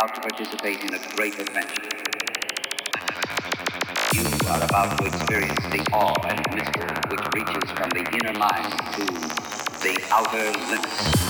about to participate in a great adventure. You are about to experience the awe and mystery which reaches from the inner mind to the outer limits.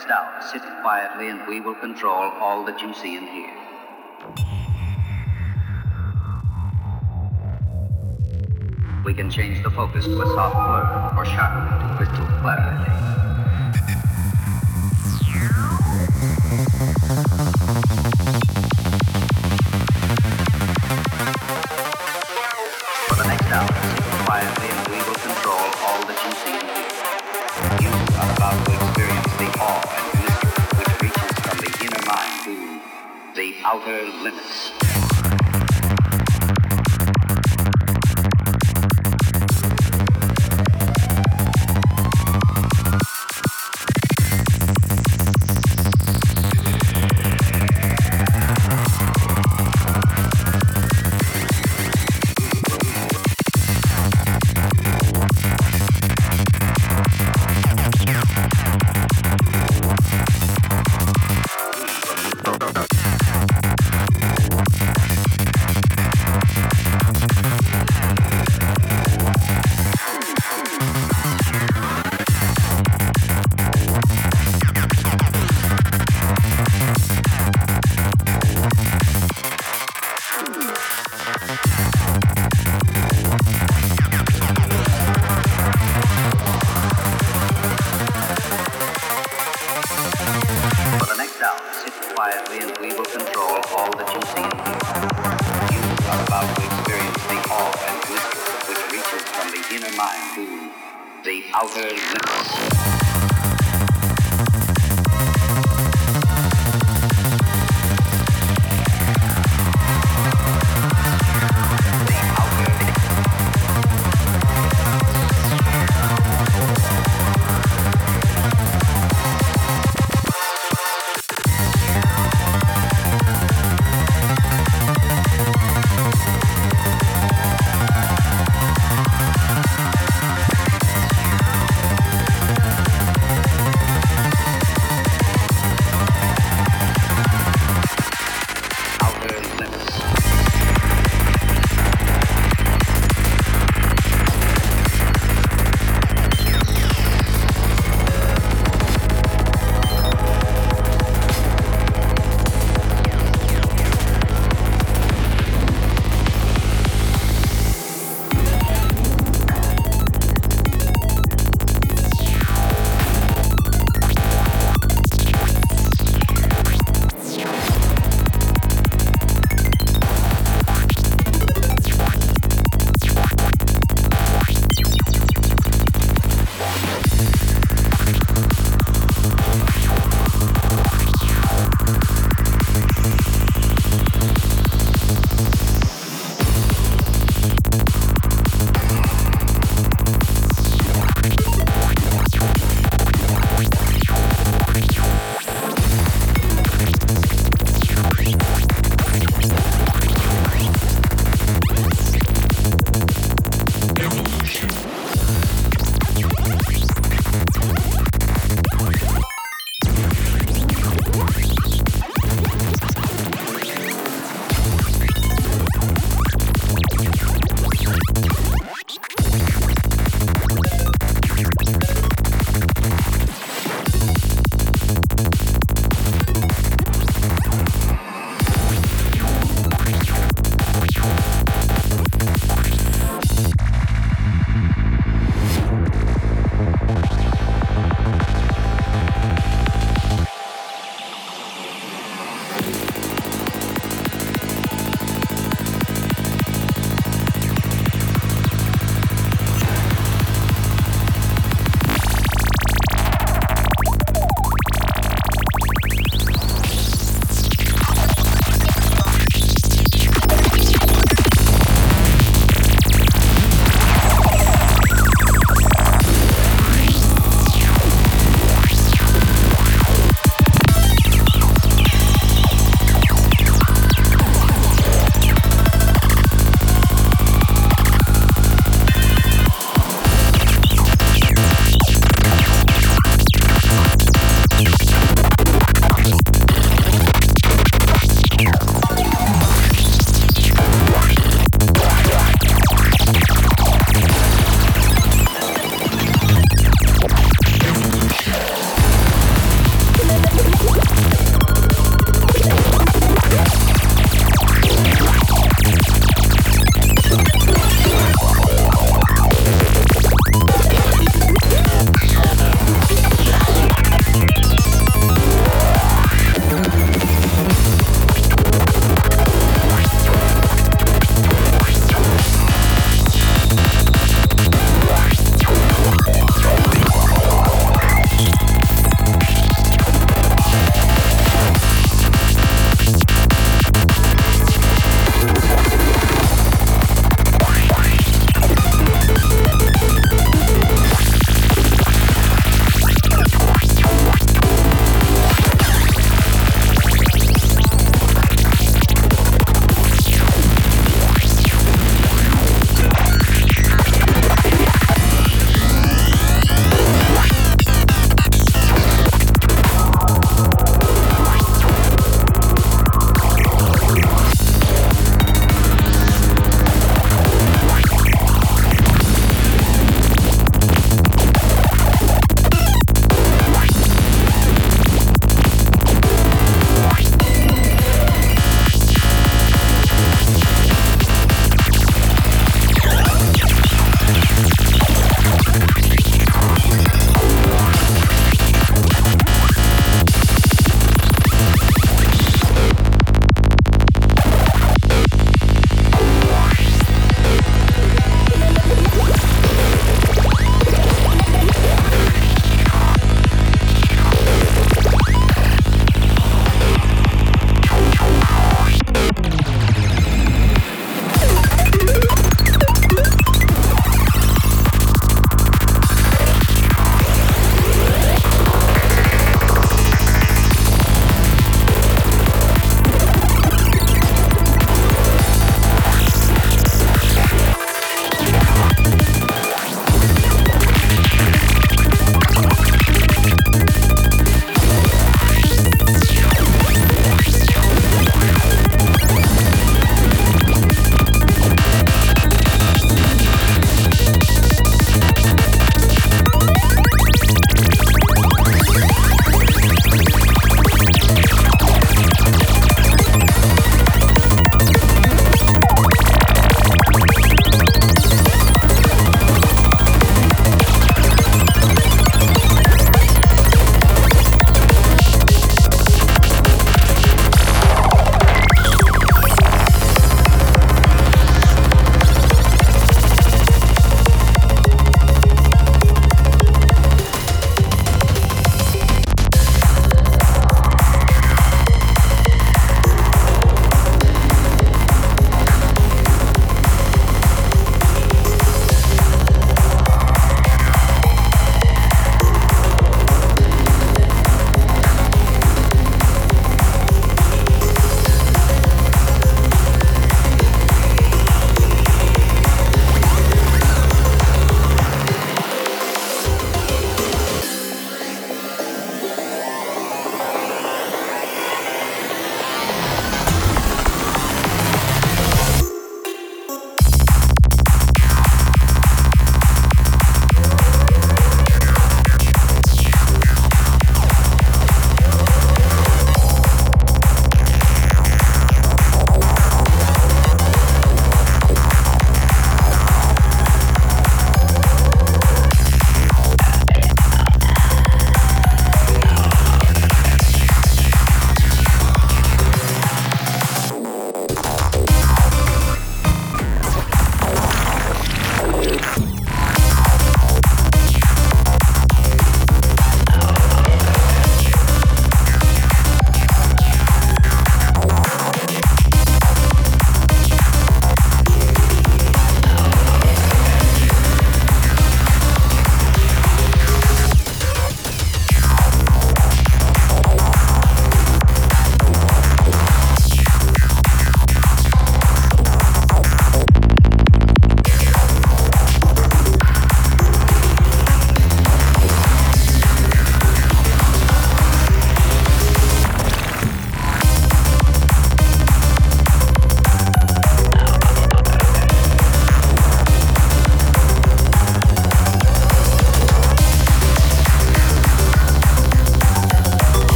heads down, sit quietly, and we will control all that you see and hear. We can change the focus to a soft blur or sharpen it to crystal clarity. outer limits.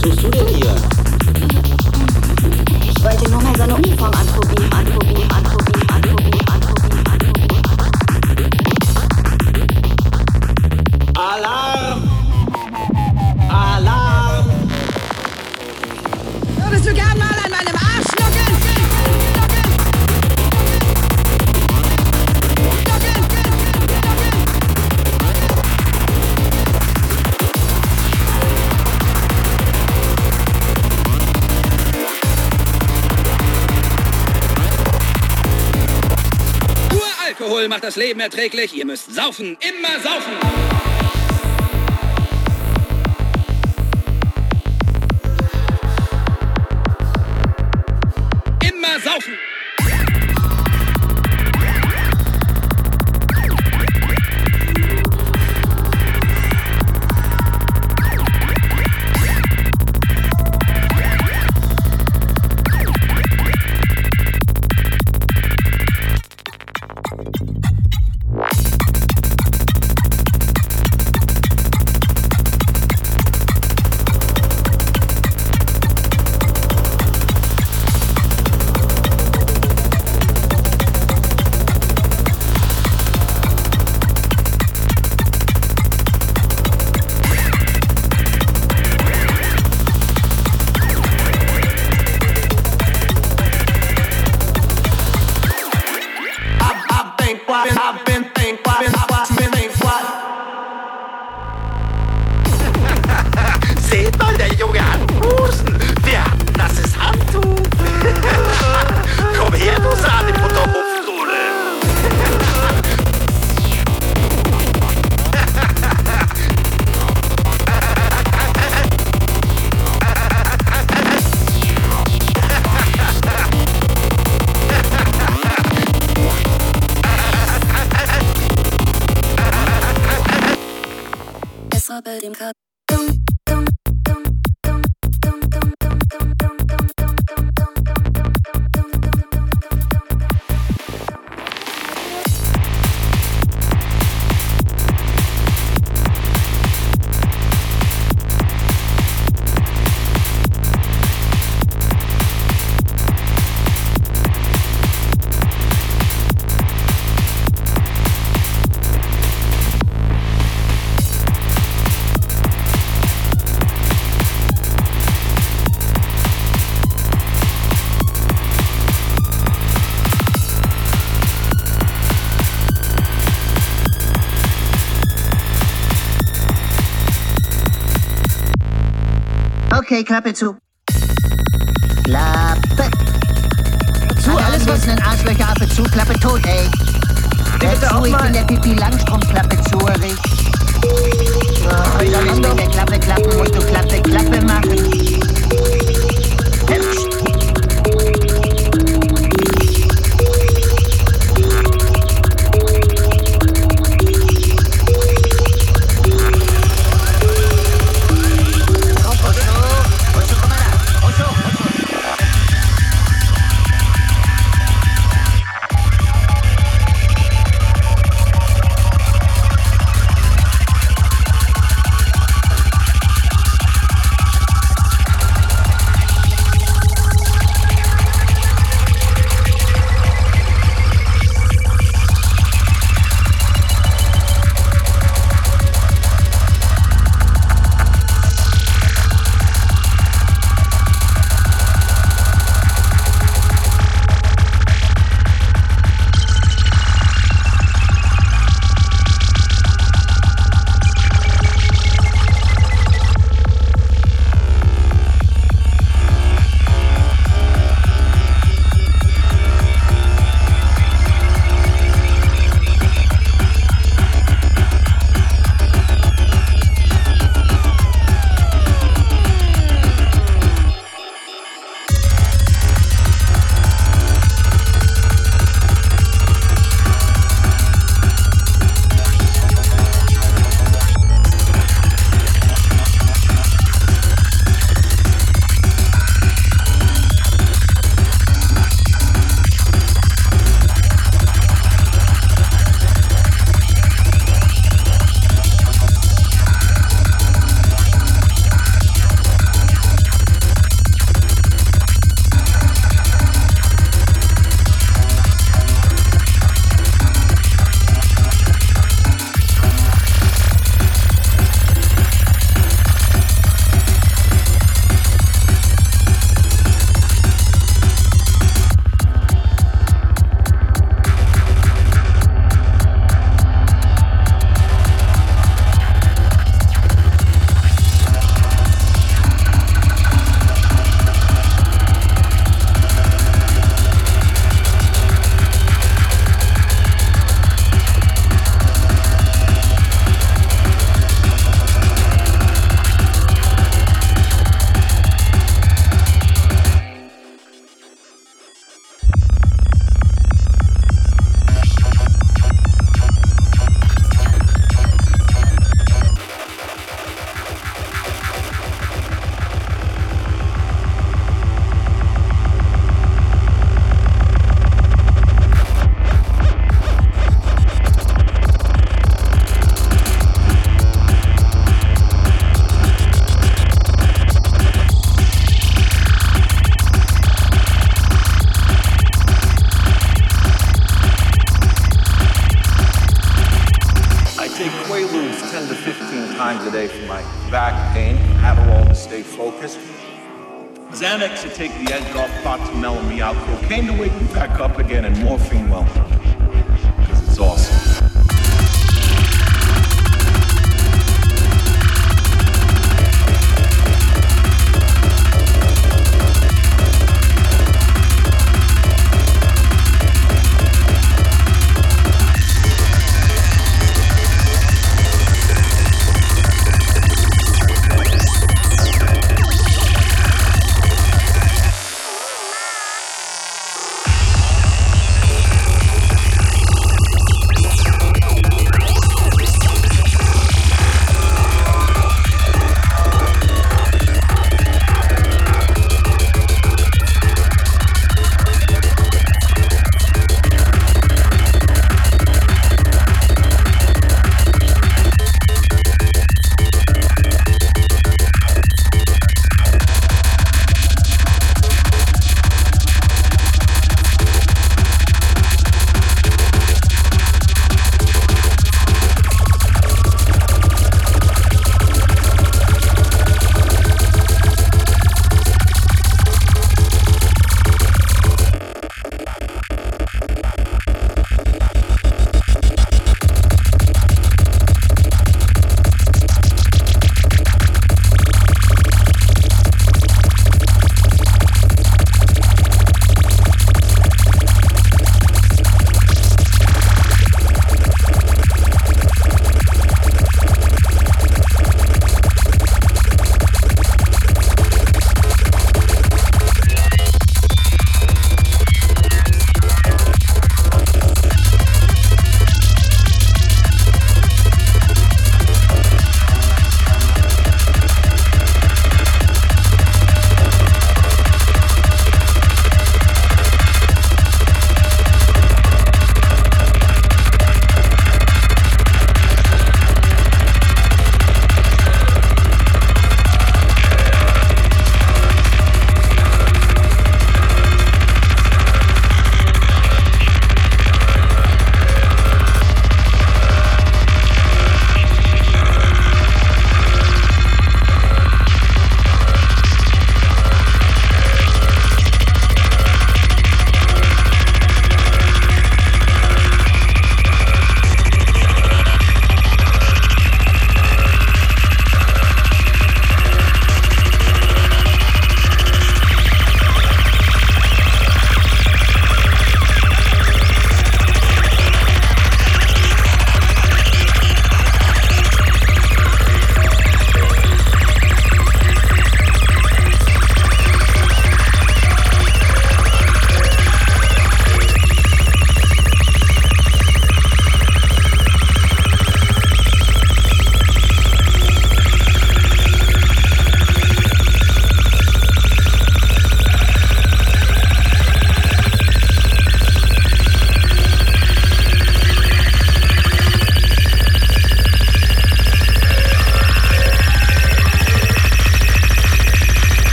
苏苏六。Macht das Leben erträglich. Ihr müsst saufen, immer saufen. Okay, Klappe zu. Klappe. Zu, alles was... Ein Arschlöcher, Affe zu, Klappe tot, ey. Wer zu, ich bin der Pipi Langstrumpf, Klappe zu, Rick. Oh, soll ich mit der Klappe klappen, musst du Klappe, Klappe machen.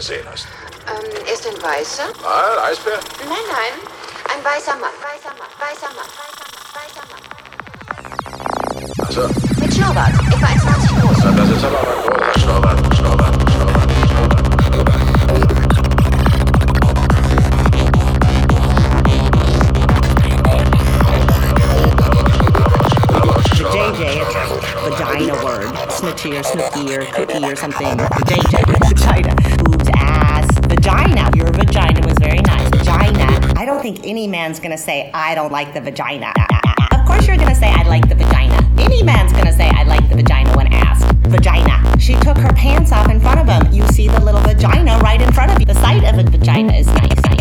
gesehen hast. think any man's going to say, I don't like the vagina. Of course, you're going to say, I like the vagina. Any man's going to say, I like the vagina when asked. Vagina. She took her pants off in front of him. You see the little vagina right in front of you. The sight of a vagina is nice.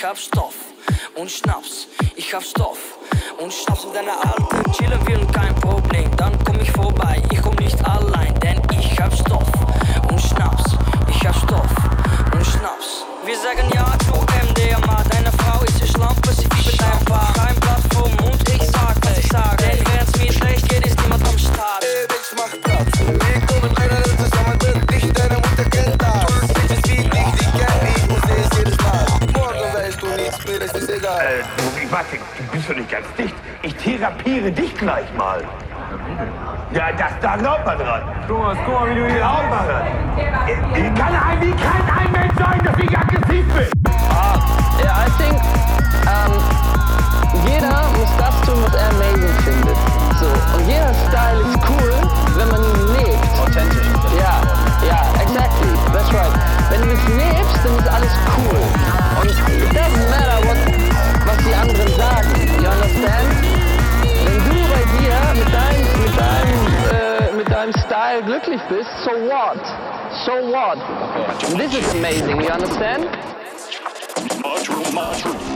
хаб, что gleich mal. Ja, das, da glaubt man dran. Thomas, guck mal, wie du hier glaubt man. Ich äh, äh, kann ein, wie kann ein Mensch sein, dass ich aggressiv bin? Ah, ja, yeah, I think, um, jeder muss das tun, was er amazing findet. So, und jeder Style ist cool, wenn man ihn lebt. Authentisch. Ja, ja, exactly, that's right. Wenn du es lebst, dann ist alles cool. Und it doesn't matter, what, was die anderen sagen. You understand? Wenn du bei dir mit deinem, mit deinem, äh, mit deinem Style glücklich bist, so what? So what? This is amazing, you understand? Mushroom, mushroom.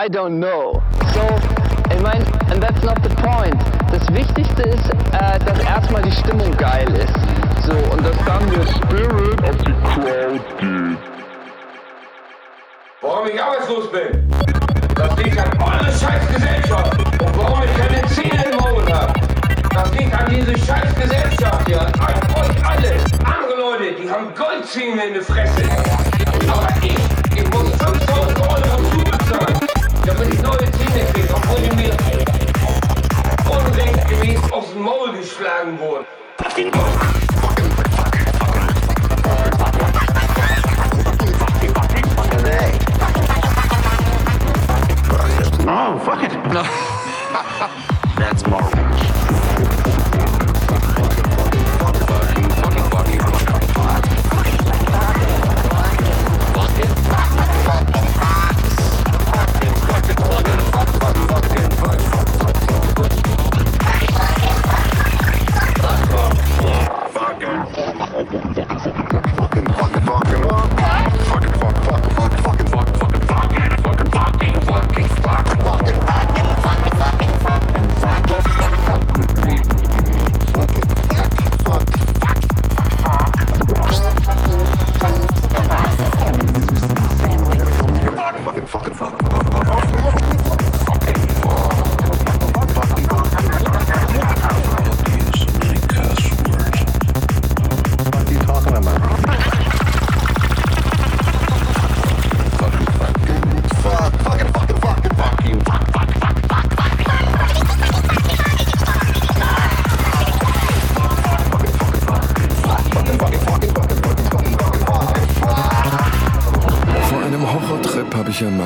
I don't know. So, ich meine, and that's not the point. Das Wichtigste ist, äh, dass erstmal die Stimmung geil ist. So, und dass dann der Spirit of the Crowd geht. Warum ich arbeitslos bin? Das liegt an eure scheiß Gesellschaft. Und warum ich keine Zähne im Maul hab? Das liegt an diese scheiß Gesellschaft hier. An euch alle. Andere Leute, die haben Goldzähne in der Fresse. Aber ich, damit ich neue Zähne kriege, obwohl die mir unrechtgemäß aufs Maul geschlagen wurden. Oh, fuck it. No.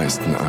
meisten an.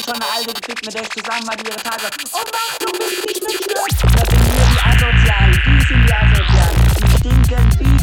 kam schon eine alte Krieg, mit der ich zusammen war, die ihre Tage Oh mach, du bist nicht mit mir! Das sind hier die Asozialen, die sind die Asozialen, die stinken wie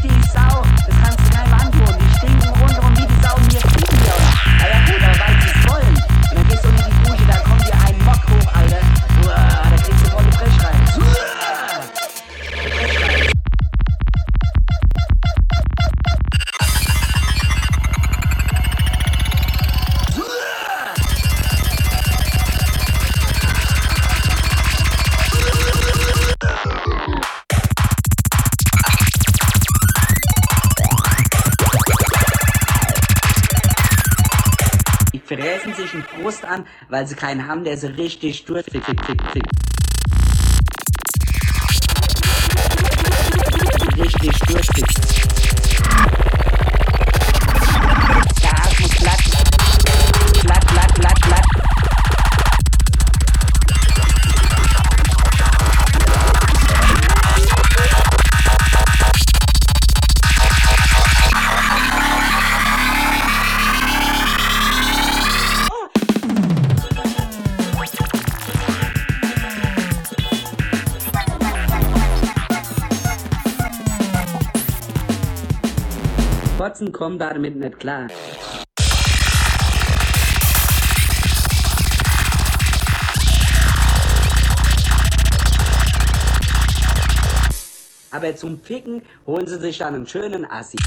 an, weil sie keinen haben, der sie richtig durchzieht. Richtig durchfickt. Hunden kommen damit nicht klar. Aber zum Ficken holen sie sich dann einen schönen Assi.